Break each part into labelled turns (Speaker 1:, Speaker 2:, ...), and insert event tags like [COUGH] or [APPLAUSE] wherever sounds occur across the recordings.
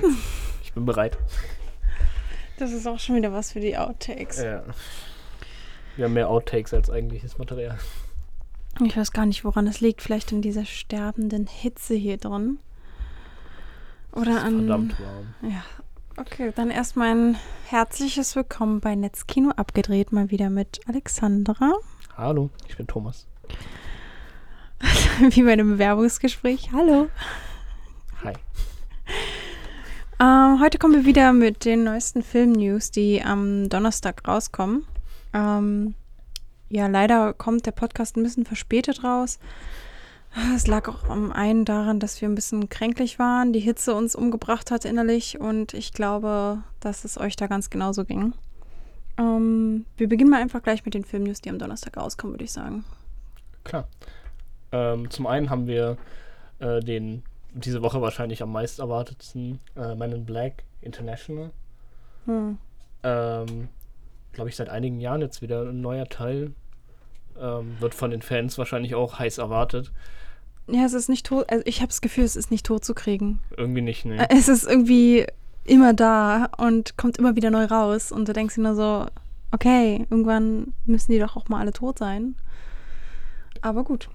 Speaker 1: [LAUGHS] Ich bin bereit.
Speaker 2: Das ist auch schon wieder was für die Outtakes.
Speaker 1: Ja. Wir haben mehr Outtakes als eigentliches Material.
Speaker 2: Ich weiß gar nicht, woran es liegt. Vielleicht in dieser sterbenden Hitze hier drin. Oder an.
Speaker 1: Verdammt warm.
Speaker 2: Ja. Okay, dann erstmal ein herzliches Willkommen bei Netzkino abgedreht, mal wieder mit Alexandra.
Speaker 1: Hallo, ich bin Thomas. [LAUGHS]
Speaker 2: Wie bei einem Bewerbungsgespräch. Hallo.
Speaker 1: Hi.
Speaker 2: Ähm, heute kommen wir wieder mit den neuesten Film-News, die am Donnerstag rauskommen. Ähm, ja, leider kommt der Podcast ein bisschen verspätet raus. Es lag auch am einen daran, dass wir ein bisschen kränklich waren, die Hitze uns umgebracht hat innerlich und ich glaube, dass es euch da ganz genauso ging. Ähm, wir beginnen mal einfach gleich mit den Film-News, die am Donnerstag rauskommen, würde ich sagen.
Speaker 1: Klar. Ähm, zum einen haben wir äh, den diese Woche wahrscheinlich am meist erwartetsten äh, Man in Black International.
Speaker 2: Hm.
Speaker 1: Ähm, Glaube ich, seit einigen Jahren jetzt wieder ein neuer Teil. Ähm, wird von den Fans wahrscheinlich auch heiß erwartet.
Speaker 2: Ja, es ist nicht tot. Also ich habe das Gefühl, es ist nicht tot zu kriegen.
Speaker 1: Irgendwie nicht, ne?
Speaker 2: Es ist irgendwie immer da und kommt immer wieder neu raus. Und du denkst dir nur so, okay, irgendwann müssen die doch auch mal alle tot sein. Aber gut.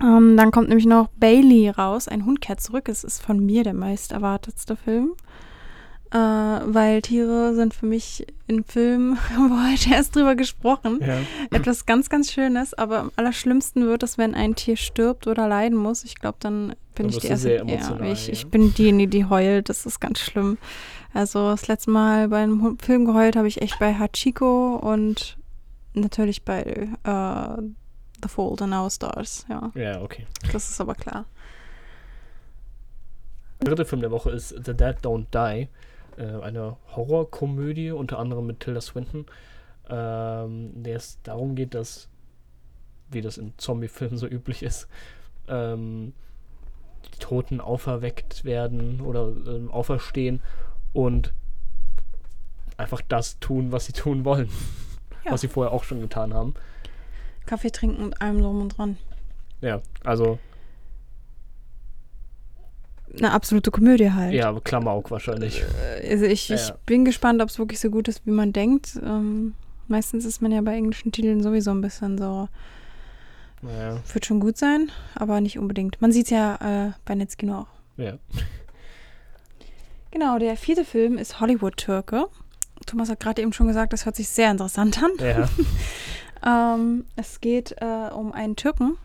Speaker 2: Ähm, dann kommt nämlich noch Bailey raus, ein Hund kehrt zurück. Es ist von mir der meist erwartetste Film. Äh, weil Tiere sind für mich in Filmen, [LAUGHS] haben wir heute erst drüber gesprochen,
Speaker 1: Ja.
Speaker 2: etwas ganz, ganz Schönes. Aber am allerschlimmsten wird es, wenn ein Tier stirbt oder leiden muss. Ich glaube, dann bin
Speaker 1: Dann
Speaker 2: ich die erste.
Speaker 1: sehr
Speaker 2: ja,
Speaker 1: emotional,
Speaker 2: ich, ich
Speaker 1: ja.
Speaker 2: bin diejenige, die heult. Das ist ganz schlimm. Also das letzte Mal bei einem Film geheult habe ich echt bei Hachiko und natürlich bei äh, The Fault in Our Stars. Ja,
Speaker 1: Ja, okay.
Speaker 2: das ist aber klar.
Speaker 1: Der dritte Film der Woche ist The Dead Don't Die. Äh, eine Horrorkomödie, unter anderem mit Tilda Swinton. Ähm, der es darum geht, dass, wie das in Zombie-Filmen so üblich ist, ähm, die Toten auferweckt werden oder ähm, auferstehen und einfach das tun, was sie tun wollen.
Speaker 2: Ja.
Speaker 1: Was sie vorher auch schon getan haben.
Speaker 2: Kaffee trinken und allem drum und dran.
Speaker 1: Ja, also,
Speaker 2: Eine absolute Komödie halt.
Speaker 1: ja, Klamauk wahrscheinlich.
Speaker 2: Äh, Also ich, ich
Speaker 1: Ja.
Speaker 2: bin gespannt, ob es wirklich so gut ist, wie man denkt. Ähm, meistens ist man ja bei englischen Titeln sowieso ein bisschen so,
Speaker 1: Naja,
Speaker 2: wird schon gut sein, aber nicht unbedingt. Man sieht es ja äh, bei Netzkino auch.
Speaker 1: ja.
Speaker 2: Genau, der vierte Film ist Hollywood-Türke. Thomas hat gerade eben schon gesagt, das hört sich sehr interessant an.
Speaker 1: Ja, [LAUGHS]
Speaker 2: Ähm, es geht äh, um einen Türken,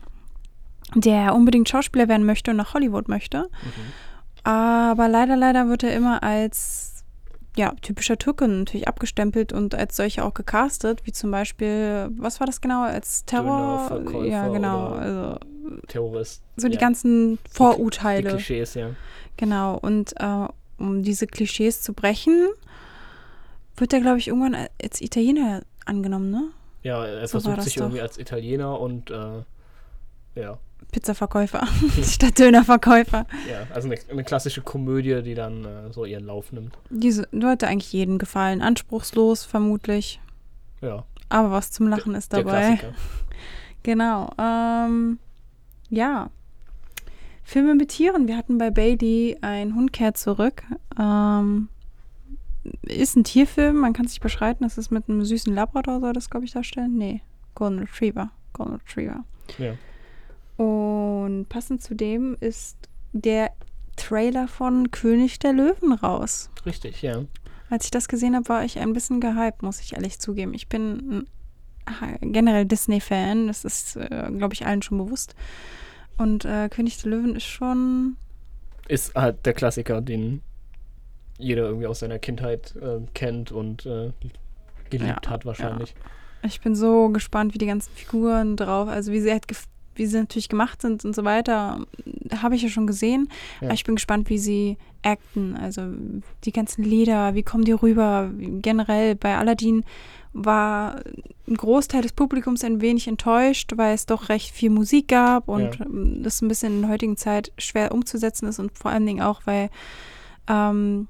Speaker 2: der unbedingt Schauspieler werden möchte und nach Hollywood möchte.
Speaker 1: mhm.
Speaker 2: Aber leider, leider wird er immer als ja, typischer Türke natürlich abgestempelt und als solcher auch gecastet, wie zum Beispiel, was war das genau, als Terror? Ja, genau. Also
Speaker 1: Terrorist.
Speaker 2: so die
Speaker 1: ja.
Speaker 2: ganzen
Speaker 1: Die
Speaker 2: Vorurteile.
Speaker 1: Klischees, ja.
Speaker 2: Genau. Und äh, um diese Klischees zu brechen, wird er, glaube ich, irgendwann als Italiener angenommen, ne?
Speaker 1: Ja, er
Speaker 2: So
Speaker 1: versucht sich
Speaker 2: doch.
Speaker 1: irgendwie als Italiener und äh, ja,
Speaker 2: Pizzaverkäufer [LAUGHS] [LAUGHS] statt Dönerverkäufer.
Speaker 1: ja, also eine, eine klassische Komödie, die dann äh, so ihren Lauf nimmt.
Speaker 2: Diese sollte eigentlich jedem gefallen. Anspruchslos, vermutlich.
Speaker 1: Ja,
Speaker 2: Aber was zum Lachen ist
Speaker 1: der
Speaker 2: dabei.
Speaker 1: Klassiker. [LAUGHS]
Speaker 2: Genau. Ähm, ja. Filme mit Tieren. Wir hatten bei Bailey ein Hund kehrt zurück. Ähm, ist ein Tierfilm, man kann es nicht beschreiten. Das ist mit einem süßen Labrador, soll das, glaube ich, darstellen? Nee. Golden Retriever. Golden Retriever.
Speaker 1: Ja.
Speaker 2: Und passend zu dem ist der Trailer von König der Löwen raus.
Speaker 1: Richtig, ja.
Speaker 2: Als ich das gesehen habe, war ich ein bisschen gehypt, muss ich ehrlich zugeben. Ich bin generell Disney-Fan, das ist, äh, glaube ich, allen schon bewusst. Und äh, König der Löwen ist schon.
Speaker 1: Ist halt der Klassiker, den jeder irgendwie aus seiner Kindheit äh, kennt und äh, geliebt
Speaker 2: Ja,
Speaker 1: hat wahrscheinlich.
Speaker 2: Ich bin so gespannt, wie die ganzen Figuren drauf, also wie sie halt wie sie natürlich gemacht sind und so weiter, habe ich ja schon gesehen.
Speaker 1: Ja.
Speaker 2: Aber ich bin gespannt, wie sie acten. Also die ganzen Lieder, wie kommen die rüber? Generell bei Aladdin war ein Großteil des Publikums ein wenig enttäuscht, weil es doch recht viel Musik gab und
Speaker 1: Ja.
Speaker 2: ähm, das ein bisschen in der heutigen Zeit schwer umzusetzen ist und vor allen Dingen auch, weil ähm,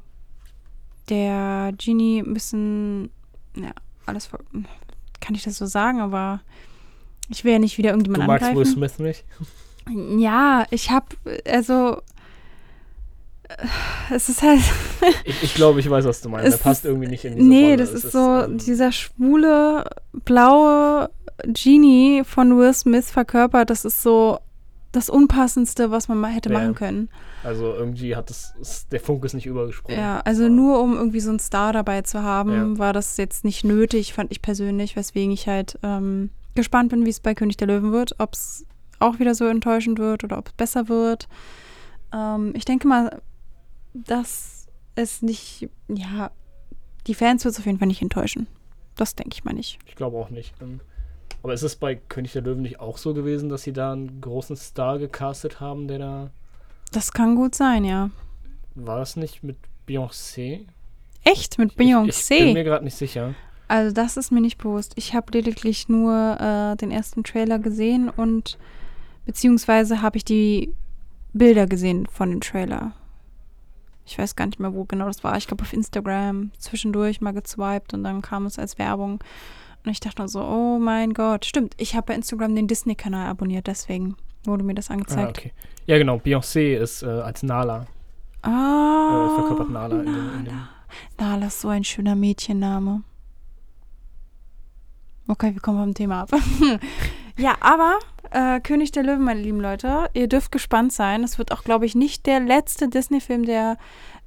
Speaker 2: der Genie ein bisschen, ja, alles, ver- kann ich das so sagen, aber ich will ja nicht wieder
Speaker 1: Du
Speaker 2: irgendjemand
Speaker 1: magst Will
Speaker 2: angreifen.
Speaker 1: Smith nicht? [LAUGHS]
Speaker 2: Ja, ich habe, also, es ist halt. [LAUGHS]
Speaker 1: Ich, ich glaube, ich weiß, was du meinst. Er passt
Speaker 2: ist-
Speaker 1: irgendwie nicht in diese
Speaker 2: Nee,
Speaker 1: Rolle.
Speaker 2: das
Speaker 1: Es
Speaker 2: ist, so
Speaker 1: ähm,
Speaker 2: dieser schwule, blaue Genie von Will Smith verkörpert. Das ist so das Unpassendste, was man mal hätte
Speaker 1: Ja.
Speaker 2: machen können.
Speaker 1: Also irgendwie hat das, der Funk ist nicht übergesprungen.
Speaker 2: Ja, also nur um irgendwie so einen Star dabei zu haben,
Speaker 1: Ja.
Speaker 2: war das jetzt nicht nötig, fand ich persönlich, weswegen ich halt ähm, gespannt bin, wie es bei König der Löwen wird, ob es auch wieder so enttäuschend wird oder ob es besser wird. Ähm, ich denke mal, dass es nicht, ja, die Fans wird es auf jeden Fall nicht enttäuschen. Das denke ich mal nicht.
Speaker 1: Ich glaube auch nicht. Ähm, Aber ist es bei König der Löwen nicht auch so gewesen, dass sie da einen großen Star gecastet haben, der da.
Speaker 2: Das kann gut sein, ja.
Speaker 1: War das nicht mit Beyoncé?
Speaker 2: Echt? Mit
Speaker 1: Ich, ich bin
Speaker 2: Beyoncé?
Speaker 1: mir gerade nicht sicher.
Speaker 2: Also das ist mir nicht bewusst. Ich habe lediglich nur äh, den ersten Trailer gesehen und beziehungsweise habe ich die Bilder gesehen von dem Trailer. Ich weiß gar nicht mehr, wo genau das war. Ich glaube auf Instagram zwischendurch mal gezwiped und dann kam es als Werbung. Und ich dachte nur so, oh mein Gott. Stimmt, ich habe bei Instagram den Disney-Kanal abonniert, deswegen wurde mir das
Speaker 1: Ah,
Speaker 2: angezeigt.
Speaker 1: okay. Ja, genau. Beyoncé ist äh, als Nala.
Speaker 2: Ah,
Speaker 1: Äh, verkörpert Nala in dem, in dem
Speaker 2: Nala ist so ein schöner Mädchenname. Okay, wir kommen vom Thema ab. [LAUGHS] ja, aber äh, König der Löwen, meine lieben Leute, ihr dürft gespannt sein. Es wird auch, glaube ich, nicht der letzte Disney-Film, der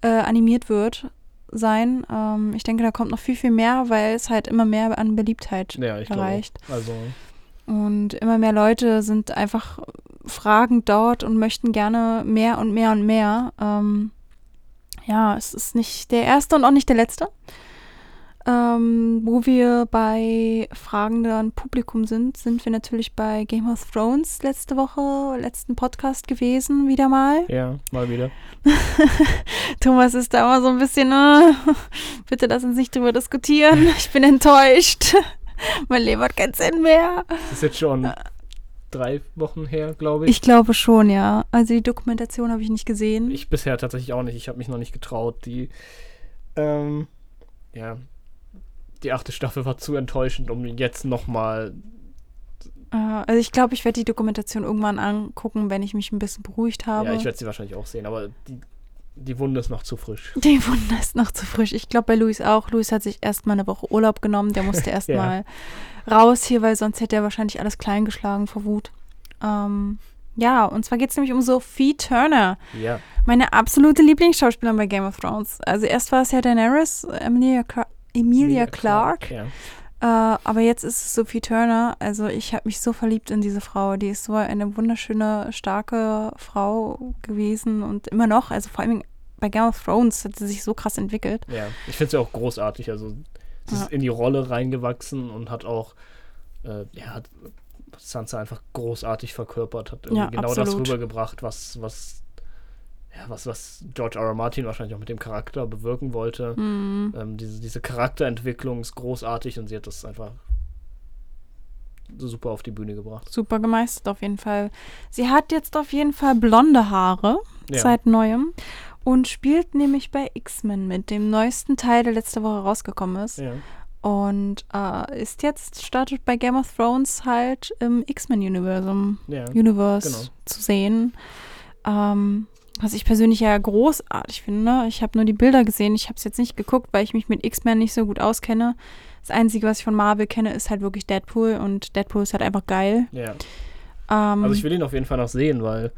Speaker 2: äh, animiert wird, sein. Ähm, ich denke, da kommt noch viel, viel mehr, weil es halt immer mehr an Beliebtheit
Speaker 1: Ja, ich glaube.
Speaker 2: erreicht.
Speaker 1: Also,
Speaker 2: Und immer mehr Leute sind einfach fragend dort und möchten gerne mehr und mehr und mehr. Ähm, ja, es ist nicht der erste und auch nicht der letzte. Ähm, wo wir bei fragenden Publikum sind, sind wir natürlich bei Game of Thrones letzte Woche, letzten Podcast gewesen, wieder mal.
Speaker 1: ja, mal wieder. [LAUGHS]
Speaker 2: Thomas ist da immer so ein bisschen, äh, [LAUGHS] bitte lass uns nicht drüber diskutieren. Ich bin enttäuscht. [LAUGHS] mein Leben hat keinen Sinn mehr.
Speaker 1: Das ist jetzt schon drei Wochen her, glaube ich.
Speaker 2: Ich glaube schon, ja. Also die Dokumentation habe ich nicht gesehen.
Speaker 1: Ich bisher tatsächlich auch nicht. Ich habe mich noch nicht getraut. Die, ähm, ja, die achte Staffel war zu enttäuschend, um jetzt nochmal.
Speaker 2: Äh, also ich glaube, ich werde die Dokumentation irgendwann angucken, wenn ich mich ein bisschen beruhigt habe.
Speaker 1: Ja, ich werde sie wahrscheinlich auch sehen, aber die, die Wunde ist noch zu frisch. [LAUGHS]
Speaker 2: die Wunder ist noch zu frisch. Ich glaube bei Luis auch. Luis hat sich erst mal eine Woche Urlaub genommen. Der musste [LAUGHS] erst
Speaker 1: Ja.
Speaker 2: mal raus hier, weil sonst hätte er wahrscheinlich alles klein geschlagen vor Wut. Ähm, ja, und zwar geht es nämlich um Sophie Turner.
Speaker 1: Ja,
Speaker 2: Meine absolute Lieblingsschauspielerin bei Game of Thrones. Also erst war es ja Daenerys, Emilia, Cla- Emilia Clarke.
Speaker 1: Ja.
Speaker 2: Äh, aber jetzt ist es Sophie Turner. Also ich habe mich so verliebt in diese Frau. Die ist so eine wunderschöne, starke Frau gewesen und immer noch. Also vor allem bei Game of Thrones hat sie sich so krass entwickelt.
Speaker 1: ja. Ich finde sie auch großartig. Also, sie
Speaker 2: Ja.
Speaker 1: ist in die Rolle reingewachsen und hat auch, äh, ja, hat Sansa einfach großartig verkörpert. Hat irgendwie
Speaker 2: Ja,
Speaker 1: genau das
Speaker 2: absolut.
Speaker 1: rübergebracht, was, was, ja, was, was George R. R. Martin wahrscheinlich auch mit dem Charakter bewirken wollte.
Speaker 2: Mhm.
Speaker 1: Ähm, diese, diese Charakterentwicklung ist großartig und sie hat das einfach super auf die Bühne gebracht.
Speaker 2: Super gemeistert auf jeden Fall. Sie hat jetzt auf jeden Fall blonde Haare
Speaker 1: Ja.
Speaker 2: seit neuem und spielt nämlich bei X-Men mit, dem neuesten Teil, der letzte Woche rausgekommen ist.
Speaker 1: Ja.
Speaker 2: Und äh, ist jetzt, startet bei Game of Thrones halt im X-Men-Universum.
Speaker 1: ja.
Speaker 2: Universe
Speaker 1: genau.
Speaker 2: zu sehen. Ähm, was ich persönlich ja großartig finde. Ich habe nur die Bilder gesehen. Ich habe es jetzt nicht geguckt, weil ich mich mit X-Men nicht so gut auskenne. Das Einzige, was ich von Marvel kenne, ist halt wirklich Deadpool. Und Deadpool ist halt einfach geil.
Speaker 1: ja.
Speaker 2: Ähm,
Speaker 1: Also ich will ihn auf jeden Fall noch sehen, weil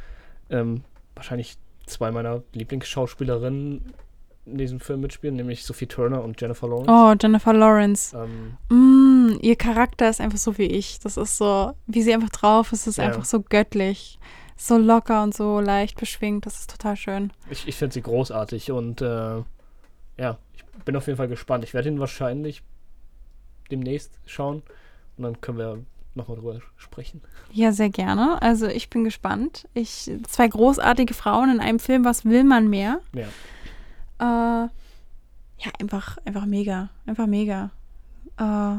Speaker 1: ähm, wahrscheinlich zwei meiner Lieblingsschauspielerinnen in diesem Film mitspielen, nämlich Sophie Turner und Jennifer Lawrence.
Speaker 2: oh, Jennifer Lawrence.
Speaker 1: Ähm,
Speaker 2: Mm, ihr Charakter ist einfach so wie ich. Das ist so, wie sie einfach drauf ist, ist
Speaker 1: Ja.
Speaker 2: einfach so göttlich. So locker und so leicht beschwingt. Das ist total schön.
Speaker 1: ich ich finde sie großartig und äh, ja, ich bin auf jeden Fall gespannt. Ich werde ihn wahrscheinlich demnächst schauen und dann können wir nochmal drüber sprechen.
Speaker 2: Ja, sehr gerne. Also ich bin gespannt. Ich, zwei großartige Frauen in einem Film, was will man mehr?
Speaker 1: Ja.
Speaker 2: Äh, ja, einfach, einfach mega. Einfach mega. Äh,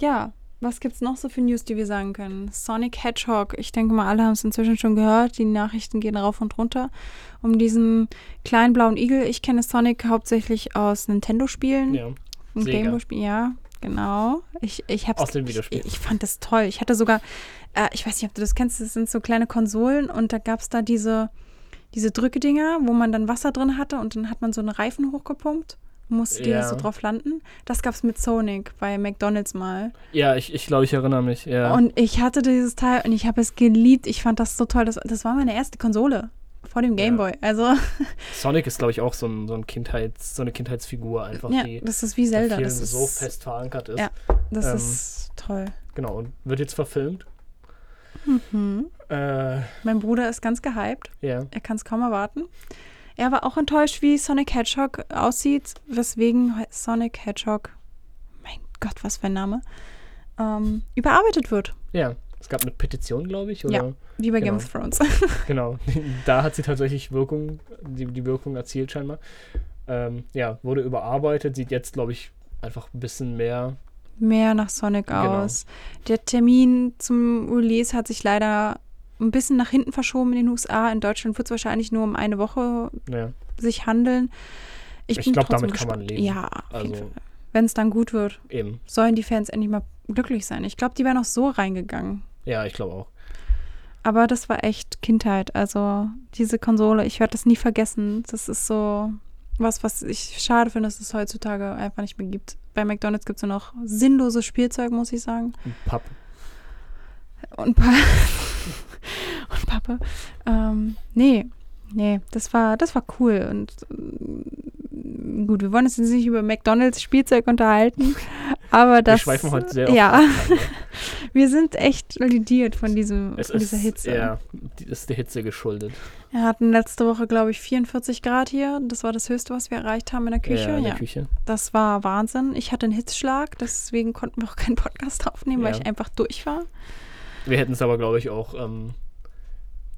Speaker 2: ja, was gibt's noch so für News, die wir sagen können? Sonic Hedgehog. Ich denke mal, alle haben es inzwischen schon gehört. Die Nachrichten gehen rauf und runter. Um diesen kleinen blauen Igel. Ich kenne Sonic hauptsächlich aus Nintendo-Spielen.
Speaker 1: Ja.
Speaker 2: Ein
Speaker 1: Sega.
Speaker 2: Gameboy-Spiel, ja, genau. Ich, ich hab's,
Speaker 1: Aus dem Videospiel.
Speaker 2: Ich, ich fand das toll. Ich hatte sogar, äh, ich weiß nicht, ob du das kennst, das sind so kleine Konsolen und da gab es da diese, diese Drückedinger, wo man dann Wasser drin hatte und dann hat man so einen Reifen hochgepumpt die
Speaker 1: Ja.
Speaker 2: so drauf landen. Das gab es mit Sonic bei McDonalds mal.
Speaker 1: Ja, ich, ich glaube, ich erinnere mich. Ja.
Speaker 2: Und ich hatte dieses Teil und ich habe es geliebt. Ich fand das so toll. Das, das war meine erste Konsole vor dem
Speaker 1: Ja.
Speaker 2: Gameboy. Also, [LAUGHS]
Speaker 1: Sonic ist, glaube ich, auch so, ein, so, ein Kindheits, so eine Kindheitsfigur einfach,
Speaker 2: ja,
Speaker 1: die
Speaker 2: das ist wie Zelda. Das ist
Speaker 1: so fest verankert ist.
Speaker 2: Ja. Das
Speaker 1: Ähm,
Speaker 2: ist toll.
Speaker 1: Genau, und wird jetzt verfilmt.
Speaker 2: Mhm.
Speaker 1: Äh,
Speaker 2: Mein Bruder ist ganz gehypt.
Speaker 1: ja.
Speaker 2: Er kann es kaum erwarten. Er war auch enttäuscht, wie Sonic Hedgehog aussieht, weswegen Sonic Hedgehog, mein Gott, was für ein Name, ähm, überarbeitet wird.
Speaker 1: Ja. Es gab eine Petition, glaube ich, oder?
Speaker 2: Ja. Wie bei Game
Speaker 1: Genau.
Speaker 2: of Thrones. [LAUGHS]
Speaker 1: Genau. [LAUGHS] Da hat sie tatsächlich Wirkung, die, die Wirkung erzielt scheinbar. Ähm, ja, wurde überarbeitet, sieht jetzt, glaube ich, einfach ein bisschen mehr.
Speaker 2: Mehr nach Sonic
Speaker 1: Genau.
Speaker 2: aus. Der Termin zum Release hat sich leider ein bisschen nach hinten verschoben in den USA. In Deutschland wird es wahrscheinlich nur um eine Woche
Speaker 1: Ja,
Speaker 2: sich handeln. Ich,
Speaker 1: Ich
Speaker 2: bin
Speaker 1: glaub,
Speaker 2: trotzdem
Speaker 1: damit kann man leben.
Speaker 2: Ja,
Speaker 1: Also-.
Speaker 2: Wenn es dann gut wird,
Speaker 1: eben.
Speaker 2: sollen die Fans endlich mal glücklich sein. Ich glaube, die wären auch so reingegangen.
Speaker 1: Ja, ich glaube auch.
Speaker 2: Aber das war echt Kindheit. Also diese Konsole, ich werde das nie vergessen. Das ist so was, was ich schade finde, dass es heutzutage einfach nicht mehr gibt. Bei McDonalds gibt es nur noch sinnloses Spielzeug, muss ich sagen.
Speaker 1: Ein Papp.
Speaker 2: Und, pa [LAUGHS] und Pappe. Ähm, nee, nee, das war, das war cool. Und ähm, gut, wir wollen uns jetzt nicht über McDonalds Spielzeug unterhalten, [LAUGHS] aber das.
Speaker 1: Wir schweifen heute sehr oft
Speaker 2: Ja, [LAUGHS]
Speaker 1: ne?
Speaker 2: wir sind echt validiert von, diesem,
Speaker 1: Es
Speaker 2: von dieser
Speaker 1: ist,
Speaker 2: Hitze.
Speaker 1: Ja, die ist der Hitze geschuldet.
Speaker 2: Wir hatten letzte Woche, glaube ich, 44 Grad hier. Das war das Höchste, was wir erreicht haben in der Küche.
Speaker 1: Ja, in
Speaker 2: Ja,
Speaker 1: der Küche.
Speaker 2: das war Wahnsinn. Ich hatte einen Hitzschlag, deswegen konnten wir auch keinen Podcast aufnehmen, weil
Speaker 1: Ja.
Speaker 2: ich einfach durch war.
Speaker 1: Wir hätten es aber, glaube ich, auch ähm,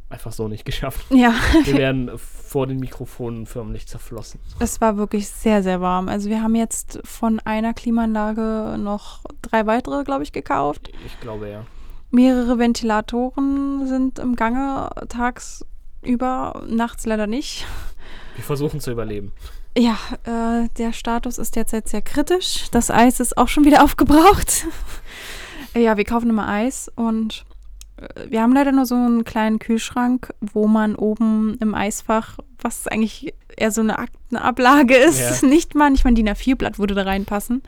Speaker 1: einfach so nicht geschafft. [LAUGHS]
Speaker 2: Ja,
Speaker 1: Wir wären vor den Mikrofonen förmlich zerflossen.
Speaker 2: es war wirklich sehr, sehr warm. Also wir haben jetzt von einer Klimaanlage noch drei weitere, glaube ich, gekauft.
Speaker 1: Ich glaube ja.
Speaker 2: Mehrere Ventilatoren sind im Gange tagsüber, nachts leider nicht.
Speaker 1: Wir versuchen zu überleben.
Speaker 2: Ja, äh, der Status ist derzeit sehr kritisch. Das Eis ist auch schon wieder [LAUGHS] aufgebraucht. Ja, wir kaufen immer Eis und äh, wir haben leider nur so einen kleinen Kühlschrank, wo man oben im Eisfach, was eigentlich eher so eine Aktenablage ist,
Speaker 1: Ja. [LAUGHS]
Speaker 2: nicht mal, nicht mal ein DIN A4-Blatt würde da reinpassen.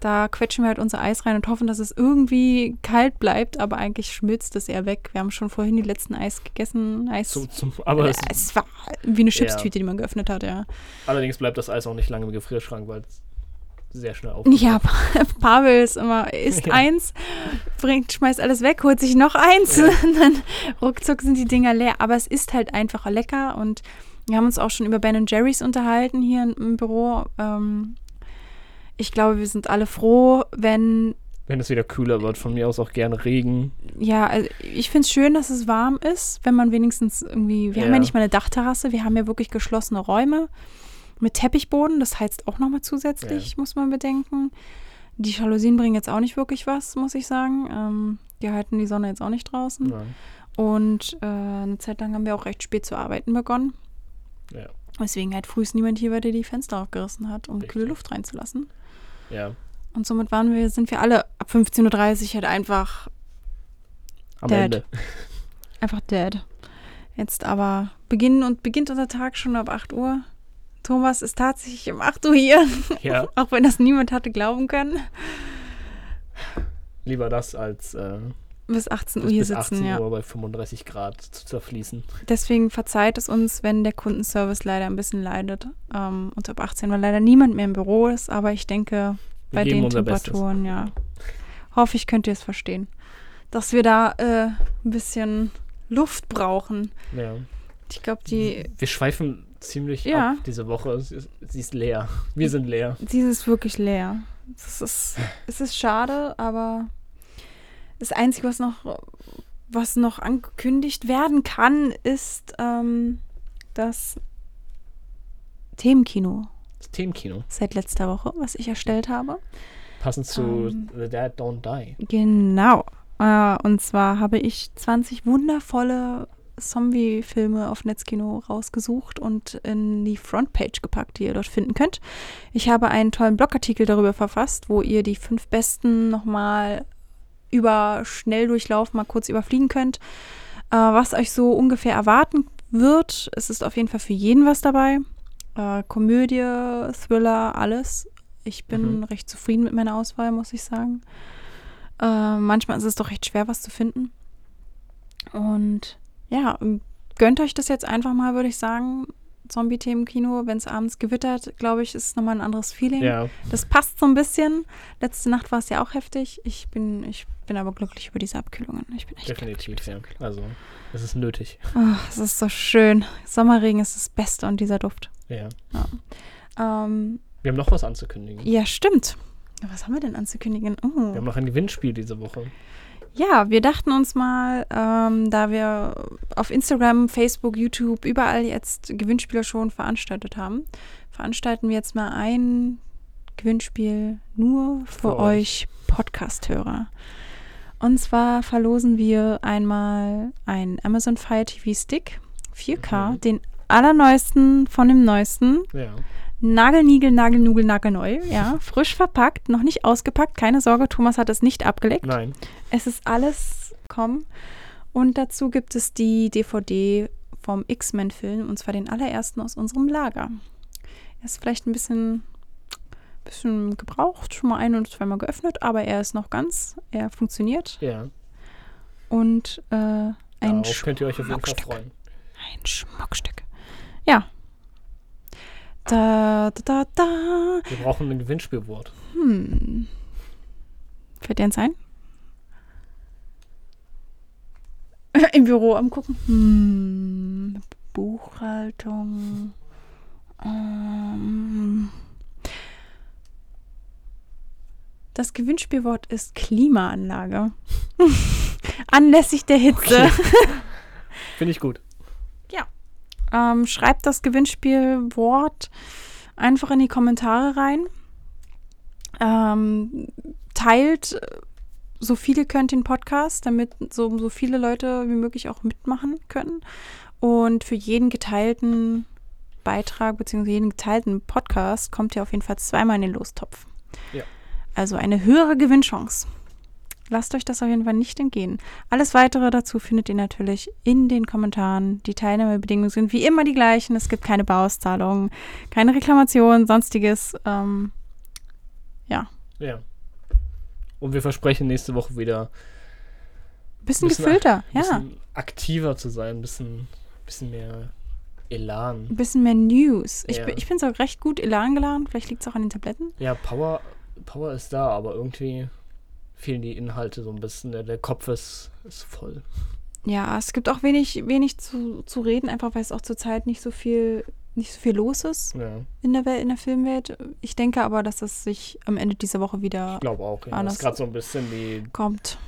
Speaker 2: Da quetschen wir halt unser Eis rein und hoffen, dass es irgendwie kalt bleibt, aber eigentlich schmilzt es eher weg. Wir haben schon vorhin die letzten Eis gegessen. Eis.
Speaker 1: Zum, zum, aber es,
Speaker 2: Äh, es war wie eine Chipstüte, die man geöffnet hat, ja.
Speaker 1: allerdings bleibt das Eis auch nicht lange im Gefrierschrank, weil es sehr schnell aufgeht.
Speaker 2: Ja, Pa- [LAUGHS] Pavel ist immer, isst [LAUGHS]
Speaker 1: Ja.
Speaker 2: eins, bringt, schmeißt alles weg, holt sich noch eins
Speaker 1: Ja. [LAUGHS]
Speaker 2: und dann ruckzuck sind die Dinger leer. Aber es ist halt einfach lecker und wir haben uns auch schon über Ben Jerry's unterhalten hier im, Büro. Ähm, ich glaube, wir sind alle froh, wenn,
Speaker 1: Wenn es wieder kühler wird, von mir aus auch gerne Regen.
Speaker 2: ja, also ich finde es schön, dass es warm ist, wenn man wenigstens irgendwie, wir haben
Speaker 1: Ja.
Speaker 2: ja nicht mal eine Dachterrasse, wir haben ja wirklich geschlossene Räume mit Teppichboden, das heizt auch nochmal zusätzlich, muss man bedenken. Die Jalousien bringen jetzt auch nicht wirklich was, muss ich sagen. Ähm, die halten die Sonne jetzt auch nicht draußen.
Speaker 1: Nein.
Speaker 2: Und äh, eine Zeit lang haben wir auch recht spät zu arbeiten begonnen.
Speaker 1: Ja.
Speaker 2: Weswegen halt frühest niemand hier war, der die Fenster aufgerissen hat, um
Speaker 1: Richtig.
Speaker 2: kühle Luft reinzulassen.
Speaker 1: Ja.
Speaker 2: Und somit waren wir, sind wir alle ab 15.30 Uhr halt einfach,
Speaker 1: Am
Speaker 2: Dead.
Speaker 1: Ende.
Speaker 2: einfach dead. Jetzt aber beginnen und beginnt unser Tag schon ab 8 Uhr. Thomas ist tatsächlich um 8 Uhr hier,
Speaker 1: Ja, [LAUGHS]
Speaker 2: auch wenn das niemand hatte glauben können.
Speaker 1: lieber das als äh,
Speaker 2: Bis 18 Uhr
Speaker 1: bis,
Speaker 2: hier
Speaker 1: bis
Speaker 2: sitzen,
Speaker 1: 18
Speaker 2: ja.
Speaker 1: Uhr bei 35 Grad zu zerfließen.
Speaker 2: Deswegen verzeiht es uns, wenn der Kundenservice leider ein bisschen leidet. Ähm, und ab 18, weil leider niemand mehr im Büro ist. Aber ich denke,
Speaker 1: Wir
Speaker 2: bei den
Speaker 1: unser Bestes.
Speaker 2: Temperaturen, ja. Hoffe ich, könnt ihr es verstehen. Dass wir da äh, ein bisschen Luft brauchen.
Speaker 1: Ja.
Speaker 2: Ich glaube, die,
Speaker 1: Wir schweifen ziemlich
Speaker 2: Ja.
Speaker 1: ab diese Woche. Sie ist, sie ist leer. Wir sind leer.
Speaker 2: die ist wirklich leer. Das ist, es ist schade, aber das Einzige, was noch, was noch angekündigt werden kann, ist ähm, das Themenkino
Speaker 1: Das Themenkino.
Speaker 2: seit letzter Woche, was ich erstellt habe.
Speaker 1: Passend zu
Speaker 2: Ähm.
Speaker 1: The Dead Don't Die.
Speaker 2: Genau. Äh, und zwar habe ich 20 wundervolle Zombie-Filme auf Netzkino rausgesucht und in die Frontpage gepackt, die ihr dort finden könnt. Ich habe einen tollen Blogartikel darüber verfasst, wo ihr die fünf besten nochmal über Schnelldurchlauf mal kurz überfliegen könnt, äh, was euch so ungefähr erwarten wird. Es ist auf jeden Fall für jeden was dabei. Äh, Komödie, Thriller, alles. Ich bin
Speaker 1: Mhm.
Speaker 2: recht zufrieden mit meiner Auswahl, muss ich sagen. Äh, manchmal ist es doch recht schwer, was zu finden. Und ja, gönnt euch das jetzt einfach mal, würde ich sagen. Zombie-Themen-Kino, wenn es abends gewittert, glaube ich, ist es nochmal ein anderes Feeling.
Speaker 1: Ja,
Speaker 2: Das passt so ein bisschen. Letzte Nacht war es ja auch heftig. Ich bin, ich bin aber glücklich über diese Abkühlungen. Ich bin echt
Speaker 1: definitiv, ja. Also, es ist nötig.
Speaker 2: Oh, es ist so schön. Sommerregen ist das Beste und dieser Duft.
Speaker 1: Ja.
Speaker 2: Ähm,
Speaker 1: Wir haben noch was anzukündigen.
Speaker 2: ja, stimmt. Was haben wir denn anzukündigen?
Speaker 1: Wir
Speaker 2: Oh.
Speaker 1: haben noch ein Gewinnspiel diese Woche.
Speaker 2: Ja, wir dachten uns mal, ähm, da wir auf Instagram, Facebook, YouTube, überall jetzt Gewinnspiele schon veranstaltet haben, veranstalten wir jetzt mal ein Gewinnspiel nur für,
Speaker 1: Für
Speaker 2: euch Podcast-Hörer. Und zwar verlosen wir einmal einen Amazon Fire TV Stick 4K,
Speaker 1: Mhm.
Speaker 2: den allerneuesten von dem neuesten.
Speaker 1: Ja.
Speaker 2: Nagelnigel, Nagelnugel, nagelneu, ja, frisch verpackt, noch nicht ausgepackt. Keine Sorge, Thomas hat es nicht abgeleckt.
Speaker 1: Nein.
Speaker 2: Es ist alles kommen. Und dazu gibt es die DVD vom X-Men-Film, und zwar den allerersten aus unserem Lager. Er ist vielleicht ein bisschen, bisschen gebraucht, schon mal ein- und zweimal geöffnet, aber er ist noch ganz, er funktioniert.
Speaker 1: Ja.
Speaker 2: Und äh, ein,
Speaker 1: Darauf könnt ihr euch auf jeden Fall
Speaker 2: Schmuckstück.
Speaker 1: freuen.
Speaker 2: ein Schmuckstück. Ja. Da, da, da, da.
Speaker 1: Wir brauchen ein Gewinnspielwort.
Speaker 2: Hm. Fällt dir eins ein? [LAUGHS] Im Büro am gucken. Hm. Buchhaltung. Ähm. Das Gewinnspielwort ist Klimaanlage. [LAUGHS] Anlässlich der Hitze. [LAUGHS]
Speaker 1: Finde ich gut.
Speaker 2: Ähm, schreibt das Gewinnspielwort einfach in die Kommentare rein. Ähm, teilt so viele könnt den Podcast, damit so, so viele Leute wie möglich auch mitmachen können. Und für jeden geteilten Beitrag bzw. jeden geteilten Podcast kommt ihr auf jeden Fall zweimal in den Lostopf.
Speaker 1: Ja.
Speaker 2: Also eine höhere Gewinnchance. Lasst euch das auf jeden Fall nicht entgehen. Alles weitere dazu findet ihr natürlich in den Kommentaren. Die Teilnahmebedingungen sind wie immer die gleichen. Es gibt keine Bauauszahlungen, keine Reklamation, sonstiges. Ähm,
Speaker 1: Ja. Und wir versprechen nächste Woche wieder
Speaker 2: bisschen,
Speaker 1: Bisschen-
Speaker 2: gefüllter,
Speaker 1: ein
Speaker 2: ja.
Speaker 1: bisschen aktiver zu sein, ein bisschen, bisschen mehr Elan.
Speaker 2: Ein bisschen mehr News. Ich,
Speaker 1: Ja.
Speaker 2: bin, ich bin so recht gut Elan geladen. Vielleicht liegt es auch an den Tabletten.
Speaker 1: Ja, Power, Power ist da, aber irgendwie fehlen die Inhalte so ein bisschen. Der, der Kopf ist, ist voll.
Speaker 2: Ja, es gibt auch wenig, wenig zu, zu reden, einfach weil es auch zurzeit nicht so viel, nicht so viel los ist
Speaker 1: Ja,
Speaker 2: in der Welt, in der Filmwelt. Ich denke aber, dass es sich am Ende dieser Woche wieder
Speaker 1: ich glaube auch. Ja. Das
Speaker 2: das-
Speaker 1: ist gerade so ein bisschen die,
Speaker 2: kommt.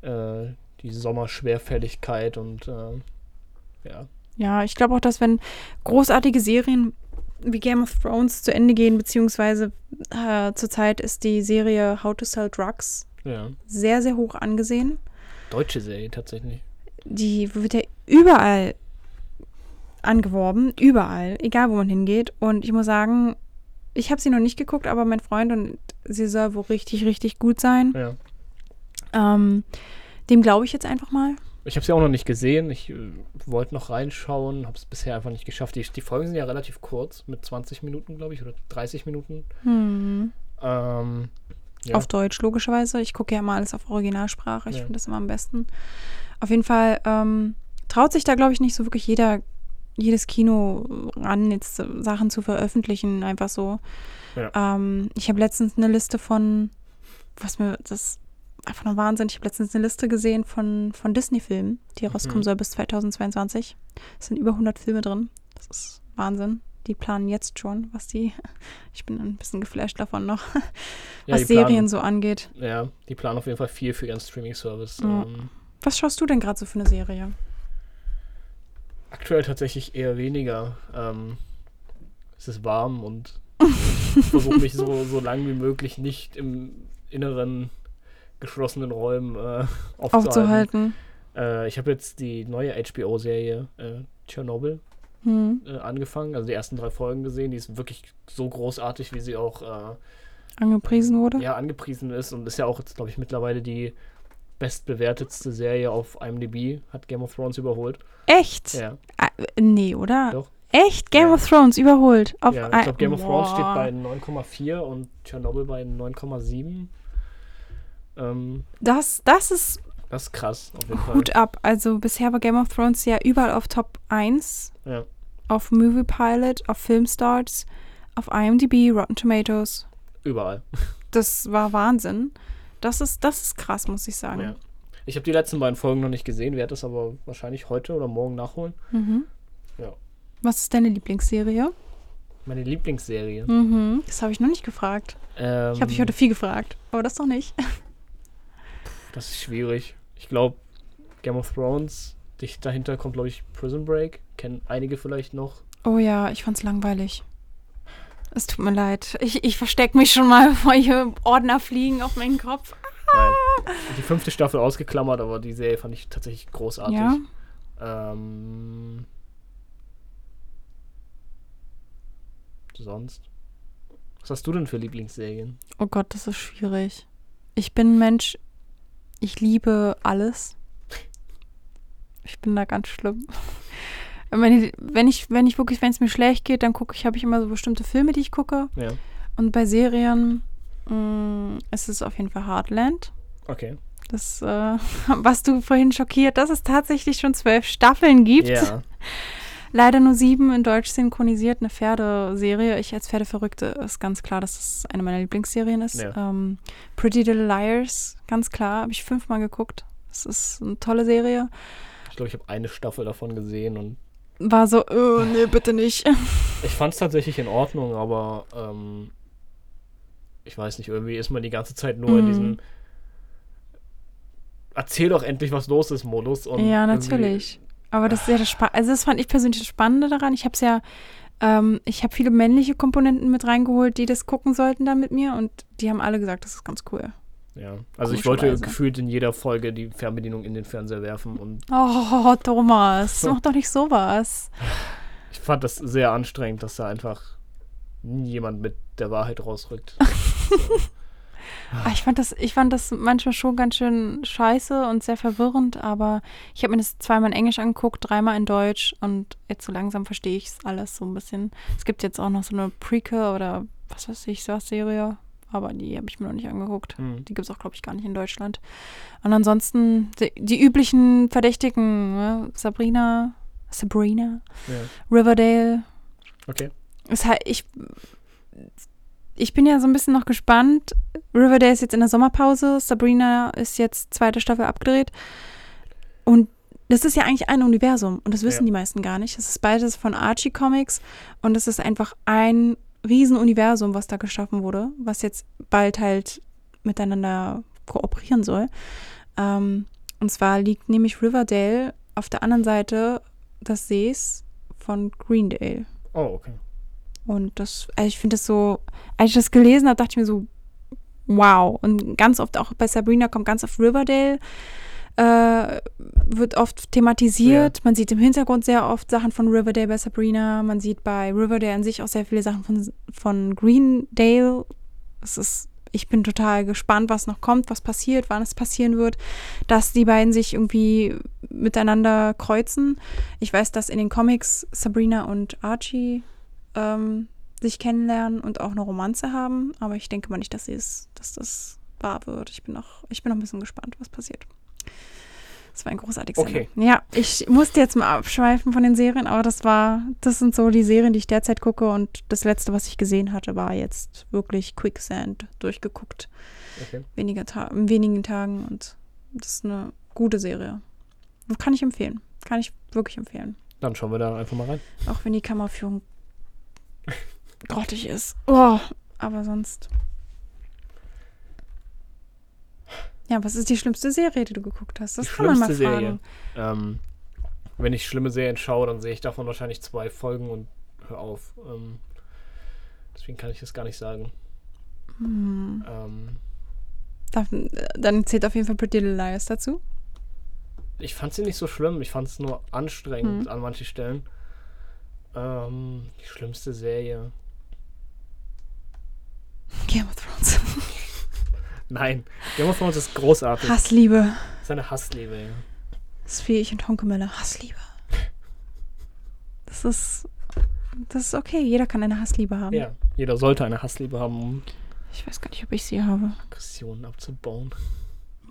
Speaker 1: äh, die Sommerschwerfälligkeit und äh, ja.
Speaker 2: Ja, ich glaube auch, dass wenn großartige Serien wie Game of Thrones zu Ende gehen, beziehungsweise äh, zurzeit ist die Serie How to Sell Drugs
Speaker 1: ja.
Speaker 2: sehr, sehr hoch angesehen.
Speaker 1: Deutsche Serie tatsächlich.
Speaker 2: Die wird ja überall angeworben, überall, egal wo man hingeht. Und ich muss sagen, ich habe sie noch nicht geguckt, aber mein Freund und sie soll wohl richtig, richtig gut sein.
Speaker 1: Ja.
Speaker 2: Ähm, dem glaube ich jetzt einfach mal.
Speaker 1: Ich habe sie auch noch nicht gesehen. Ich äh, wollte noch reinschauen, habe es bisher einfach nicht geschafft. Die, die Folgen sind ja relativ kurz, mit 20 Minuten, glaube ich, oder 30 Minuten.
Speaker 2: Hm.
Speaker 1: Ähm, ja.
Speaker 2: Auf Deutsch, logischerweise. Ich gucke ja immer alles auf Originalsprache. Ich
Speaker 1: Ja.
Speaker 2: finde das immer am besten. Auf jeden Fall ähm, traut sich da, glaube ich, nicht so wirklich jeder, jedes Kino ran, jetzt Sachen zu veröffentlichen, einfach so.
Speaker 1: Ja.
Speaker 2: Ähm, ich habe letztens eine Liste von, was mir, das ist einfach nur Wahnsinn. Ich habe letztens eine Liste gesehen von, von Disney-Filmen, die rauskommen
Speaker 1: Mhm.
Speaker 2: soll bis 2022. Es sind über 100 Filme drin. Das ist Wahnsinn. Die planen jetzt schon, was die, [LAUGHS] ich bin ein bisschen geflasht davon noch, [LAUGHS]
Speaker 1: Ja,
Speaker 2: was Serien
Speaker 1: planen-
Speaker 2: so angeht.
Speaker 1: Ja, die planen auf jeden Fall viel für ihren Streaming-Service.
Speaker 2: Ja.
Speaker 1: Ähm,
Speaker 2: Was schaust du denn gerade so für eine Serie?
Speaker 1: aktuell tatsächlich eher weniger. Ähm, es ist warm und ich [LAUGHS] versuche mich so, so lang wie möglich nicht im inneren geschlossenen Räumen äh, aufzuhalten.
Speaker 2: Aufzuhalten.
Speaker 1: Äh, ich habe jetzt die neue HBO-Serie äh, Chernobyl
Speaker 2: Hm.
Speaker 1: äh, angefangen, also die ersten drei Folgen gesehen. Die ist wirklich so großartig, wie sie auch äh,
Speaker 2: Angepriesen wurde.
Speaker 1: ja, angepriesen ist und ist ja auch jetzt, glaube ich, mittlerweile die bestbewertetste Serie auf IMDb, hat Game of Thrones überholt.
Speaker 2: Echt?
Speaker 1: Ja,
Speaker 2: Ah, nee, oder?
Speaker 1: Doch.
Speaker 2: Echt? Game
Speaker 1: Ja.
Speaker 2: of Thrones überholt. Auf
Speaker 1: ja ich glaube, Game of Thrones steht bei 9,4 und Tschernobyl bei 9,7. Ähm,
Speaker 2: Das, das ist
Speaker 1: das ist krass, auf jeden Fall.
Speaker 2: Hut ab. Also bisher war Game of Thrones ja überall auf Top 1.
Speaker 1: Ja.
Speaker 2: Auf Movie Pilot, auf Filmstarts, auf IMDb, Rotten Tomatoes.
Speaker 1: Überall. [LAUGHS]
Speaker 2: Das war Wahnsinn. Das ist, das ist krass, muss ich sagen.
Speaker 1: Ja. Ich habe die letzten beiden Folgen noch nicht gesehen, werde es aber wahrscheinlich heute oder morgen nachholen.
Speaker 2: Mhm.
Speaker 1: Ja.
Speaker 2: Was ist deine Lieblingsserie?
Speaker 1: Meine Lieblingsserie.
Speaker 2: Mhm. Das habe ich noch nicht gefragt.
Speaker 1: Ähm,
Speaker 2: Ich habe dich heute viel gefragt, aber das doch nicht. [LAUGHS]
Speaker 1: Das ist schwierig. Ich glaube, Game of Thrones, dicht dahinter kommt, glaube ich, Prison Break. Kennen einige vielleicht noch.
Speaker 2: Oh ja, ich fand's langweilig. Es tut mir leid. Ich, ich verstecke mich schon mal, [LAUGHS] bevor hier Ordner fliegen auf meinen Kopf.
Speaker 1: Nein. Die fünfte Staffel ausgeklammert, aber die Serie fand ich tatsächlich großartig.
Speaker 2: Ja.
Speaker 1: Ähm, sonst? Was hast du denn für Lieblingsserien?
Speaker 2: Oh Gott, das ist schwierig. Ich bin ein Mensch, ich liebe alles. Ich bin da ganz schlimm. Wenn ich, wenn ich, wenn ich wirklich, wenn es mir schlecht geht, dann gucke ich, habe ich immer so bestimmte Filme, die ich gucke.
Speaker 1: Ja.
Speaker 2: Und bei Serien mh, ist es auf jeden Fall Heartland.
Speaker 1: Okay.
Speaker 2: Das, äh, [LAUGHS] was du vorhin schockiert, dass es tatsächlich schon zwölf Staffeln gibt.
Speaker 1: Ja. [LAUGHS]
Speaker 2: Leider nur sieben in Deutsch synchronisiert, eine Pferdeserie. Ich als Pferdeverrückte ist ganz klar, dass es eine meiner Lieblingsserien ist.
Speaker 1: Ja.
Speaker 2: Ähm, Pretty Little Liars, ganz klar, habe ich fünfmal geguckt. Das ist eine tolle Serie.
Speaker 1: Ich glaube, ich habe eine Staffel davon gesehen und
Speaker 2: War so, oh, nee, bitte nicht.
Speaker 1: ich fand es tatsächlich in Ordnung, aber ähm, ich weiß nicht, irgendwie ist man die ganze Zeit nur in
Speaker 2: Mhm.
Speaker 1: diesem Erzähl doch endlich, was los ist, Modus. Und
Speaker 2: ja, natürlich. Aber das ist ja das Spa Also das fand ich persönlich das Spannende daran. Ich habe es ja, ähm, ich habe viele männliche Komponenten mit reingeholt, die das gucken sollten da mit mir und die haben alle gesagt, das ist ganz cool.
Speaker 1: Ja, also ich wollte gefühlt in jeder Folge die Fernbedienung in den Fernseher werfen und
Speaker 2: Oh, Thomas, [LAUGHS] mach doch nicht sowas.
Speaker 1: ich fand das sehr anstrengend, dass da einfach jemand mit der Wahrheit rausrückt. [LAUGHS]
Speaker 2: Ah, Ich fand, das, ich fand das manchmal schon ganz schön scheiße und sehr verwirrend, aber ich habe mir das zweimal in Englisch angeguckt, dreimal in Deutsch und jetzt so langsam verstehe ich es alles so ein bisschen. Es gibt jetzt auch noch so eine Prequel oder was weiß ich, so eine Serie, aber die habe ich mir noch nicht angeguckt.
Speaker 1: Hm.
Speaker 2: Die gibt es auch, glaube ich, gar nicht in Deutschland. Und ansonsten die, die üblichen Verdächtigen, ne? Sabrina, Sabrina,
Speaker 1: Ja.
Speaker 2: Riverdale,
Speaker 1: Okay.
Speaker 2: es halt, ich, ich bin ja so ein bisschen noch gespannt. Riverdale ist jetzt in der Sommerpause, Sabrina ist jetzt zweite Staffel abgedreht. Und das ist ja eigentlich ein Universum und das wissen
Speaker 1: Ja.
Speaker 2: die meisten gar nicht. Das ist beides von Archie Comics und es ist einfach ein Riesenuniversum, was da geschaffen wurde, was jetzt bald halt miteinander kooperieren soll. Ähm, und zwar liegt nämlich Riverdale auf der anderen Seite des Sees von Greendale.
Speaker 1: Oh, okay.
Speaker 2: Und das, also ich finde das so, als ich das gelesen habe, dachte ich mir so, wow. Und ganz oft auch bei Sabrina kommt ganz oft Riverdale, äh, wird oft thematisiert. Man sieht im Hintergrund sehr oft Sachen von Riverdale bei Sabrina. Man sieht bei Riverdale an sich auch sehr viele Sachen von, von Greendale. Es ist, ich bin total gespannt, was noch kommt, was passiert, wann es passieren wird, dass die beiden sich irgendwie miteinander kreuzen. Ich weiß, dass in den Comics Sabrina und Archie ähm, sich kennenlernen und auch eine Romanze haben, aber ich denke mal nicht, dass sie es, dass das wahr wird. Ich bin noch, ich bin noch ein bisschen gespannt, was passiert. Das war ein großartiges
Speaker 1: Okay.
Speaker 2: Ja, ich musste jetzt mal abschweifen von den Serien, aber das war, das sind so die Serien, die ich derzeit gucke und das letzte, was ich gesehen hatte, war jetzt wirklich Quicksand durchgeguckt.
Speaker 1: okay.
Speaker 2: Weniger Ta in wenigen Tagen und das ist eine gute Serie. Kann ich empfehlen. Kann ich wirklich empfehlen.
Speaker 1: Dann schauen wir da einfach mal rein.
Speaker 2: Auch wenn die Kammerführung [LAUGHS] grottig ist. Oh, aber sonst. Ja, was ist die schlimmste Serie, die du geguckt hast? Das
Speaker 1: Die
Speaker 2: kann man mal
Speaker 1: schlimmste
Speaker 2: fragen.
Speaker 1: Serie. Ähm, wenn ich schlimme Serien schaue, dann sehe ich davon wahrscheinlich zwei Folgen und hör auf. Ähm, deswegen kann ich das gar nicht sagen.
Speaker 2: Hm.
Speaker 1: Ähm,
Speaker 2: Darf, dann zählt auf jeden Fall Pretty Little Liars dazu.
Speaker 1: ich fand sie nicht so schlimm. Ich fand es nur anstrengend
Speaker 2: Hm.
Speaker 1: an manchen Stellen. Ähm, die schlimmste Serie.
Speaker 2: Game of Thrones. [LAUGHS]
Speaker 1: Nein, Game of Thrones ist großartig.
Speaker 2: Hassliebe.
Speaker 1: Das ist eine Hassliebe, ja.
Speaker 2: Das ist wie ich und Honkemelle. Hassliebe. Das ist. Das ist okay. Jeder kann eine Hassliebe haben.
Speaker 1: Ja, jeder sollte eine Hassliebe haben, um
Speaker 2: Ich weiß gar nicht, ob ich sie habe.
Speaker 1: Aggressionen abzubauen.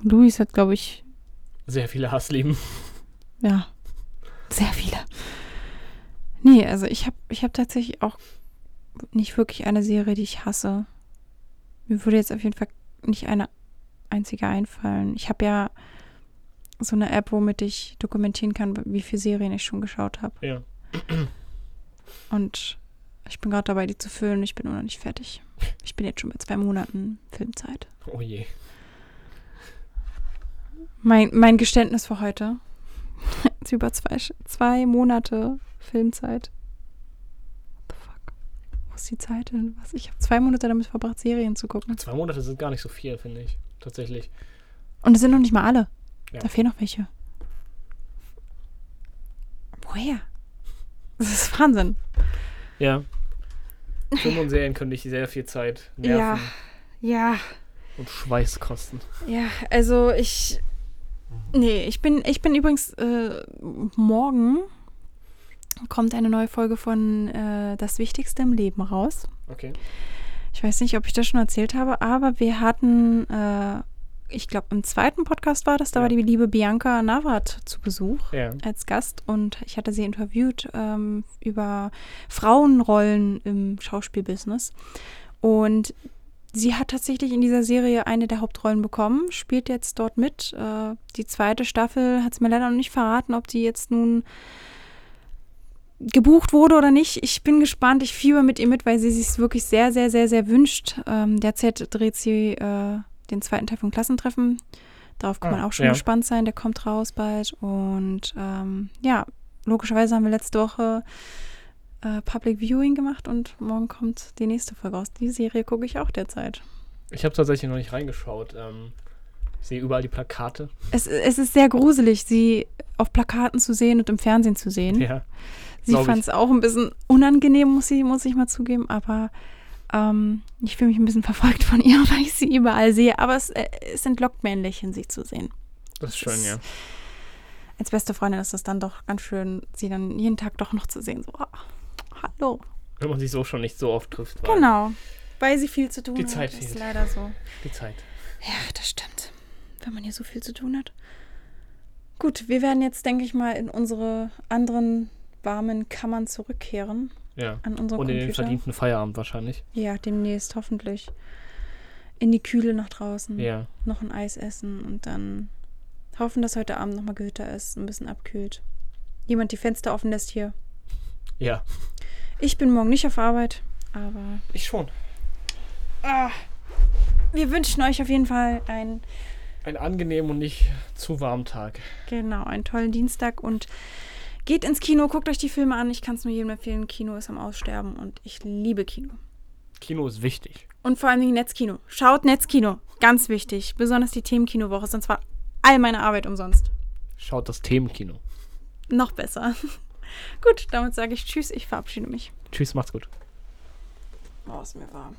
Speaker 2: Luis hat, glaube ich,
Speaker 1: Sehr viele Hasslieben.
Speaker 2: ja, sehr viele. Nee, also ich habe ich hab tatsächlich auch nicht wirklich eine Serie, die ich hasse. Mir würde jetzt auf jeden Fall nicht eine einzige einfallen. Ich habe ja so eine App, womit ich dokumentieren kann, wie viele Serien ich schon geschaut habe.
Speaker 1: Ja.
Speaker 2: Und ich bin gerade dabei, die zu füllen. Ich bin nur noch nicht fertig. Ich bin jetzt schon bei zwei Monaten Filmzeit.
Speaker 1: Oh je.
Speaker 2: Mein, mein Geständnis für heute. [LAUGHS] Jetzt über zwei, zwei Monate Filmzeit. Wo ist die Zeit denn? Was? Ich habe zwei Monate damit verbracht, Serien zu gucken.
Speaker 1: Zwei Monate sind gar nicht so viel, finde ich. Tatsächlich.
Speaker 2: Und es sind noch nicht mal alle.
Speaker 1: Ja.
Speaker 2: Da fehlen noch welche. Woher? Das ist Wahnsinn.
Speaker 1: Ja. Filme und Serien können dich sehr viel Zeit, Nerven
Speaker 2: Ja.
Speaker 1: und Schweiß kosten.
Speaker 2: Ja, also ich. Nee, ich bin, ich bin übrigens äh, morgen kommt eine neue Folge von äh, Das Wichtigste im Leben raus.
Speaker 1: Okay.
Speaker 2: Ich weiß nicht, ob ich das schon erzählt habe, aber wir hatten, äh, ich glaube, im zweiten Podcast war das, da
Speaker 1: Ja.
Speaker 2: war die liebe Bianca Navrat zu Besuch
Speaker 1: Ja.
Speaker 2: als Gast und ich hatte sie interviewt ähm, über Frauenrollen im Schauspielbusiness. Und sie hat tatsächlich in dieser Serie eine der Hauptrollen bekommen, spielt jetzt dort mit. Äh, die zweite Staffel hat es mir leider noch nicht verraten, ob die jetzt nun gebucht wurde oder nicht. Ich bin gespannt. Ich fieber mit ihr mit, weil sie sich wirklich sehr, sehr, sehr, sehr wünscht. Ähm, derzeit dreht sie äh, den zweiten Teil von Klassentreffen. Darauf kann
Speaker 1: Ah,
Speaker 2: man auch schon
Speaker 1: ja.
Speaker 2: gespannt sein. Der kommt raus bald. Und ähm, ja, logischerweise haben wir letzte Woche äh, Public Viewing gemacht und morgen kommt die nächste Folge raus. Die Serie gucke ich auch derzeit.
Speaker 1: Ich habe tatsächlich noch nicht reingeschaut. Ähm, ich sehe überall die Plakate.
Speaker 2: Es, es ist sehr gruselig, sie auf Plakaten zu sehen und im Fernsehen zu sehen.
Speaker 1: Ja.
Speaker 2: Sie
Speaker 1: ich.
Speaker 2: fand es auch ein bisschen unangenehm, muss, sie, muss ich mal zugeben, aber ähm, ich fühle mich ein bisschen verfolgt von ihr, [LAUGHS] weil ich sie überall sehe. Aber es, äh, es entlockt mir ein Lächeln, sie zu sehen.
Speaker 1: Das ist schön,
Speaker 2: ist-
Speaker 1: ja.
Speaker 2: Als beste Freundin ist es dann doch ganz schön, sie dann jeden Tag doch noch zu sehen. So, ah, hallo.
Speaker 1: Wenn man sich so schon nicht so oft trifft. Weil
Speaker 2: Genau. Weil sie viel zu tun
Speaker 1: Die
Speaker 2: hat.
Speaker 1: Zeit
Speaker 2: ist
Speaker 1: fehlt.
Speaker 2: leider so.
Speaker 1: Die Zeit.
Speaker 2: Ja, das stimmt. Wenn man hier so viel zu tun hat. Gut, wir werden jetzt, denke ich mal, in unsere anderen warmen Kammern zurückkehren.
Speaker 1: Ja.
Speaker 2: An unserem
Speaker 1: Und in den verdienten Feierabend wahrscheinlich.
Speaker 2: Ja, demnächst hoffentlich. In die Kühle nach draußen.
Speaker 1: Ja.
Speaker 2: Noch ein Eis essen und dann hoffen, dass heute Abend nochmal Gewitter ist, ein bisschen abkühlt. Jemand die Fenster offen lässt hier.
Speaker 1: Ja.
Speaker 2: Ich bin morgen nicht auf Arbeit, aber
Speaker 1: Ich schon.
Speaker 2: ah, wir wünschen euch auf jeden Fall einen,
Speaker 1: Ein angenehmen und nicht zu warmen Tag.
Speaker 2: genau, einen tollen Dienstag und geht ins Kino, guckt euch die Filme an. Ich kann es nur jedem empfehlen. Kino ist am Aussterben und ich liebe Kino.
Speaker 1: Kino ist wichtig.
Speaker 2: Und vor allen Dingen Netzkino. Schaut Netzkino. Ganz wichtig. Besonders die Themenkinowoche, sonst war all meine Arbeit umsonst.
Speaker 1: Schaut das Themenkino.
Speaker 2: Noch besser. [LAUGHS] Gut, damit sage ich Tschüss, ich verabschiede mich.
Speaker 1: Tschüss, macht's gut.
Speaker 2: Oh, ist mir warm.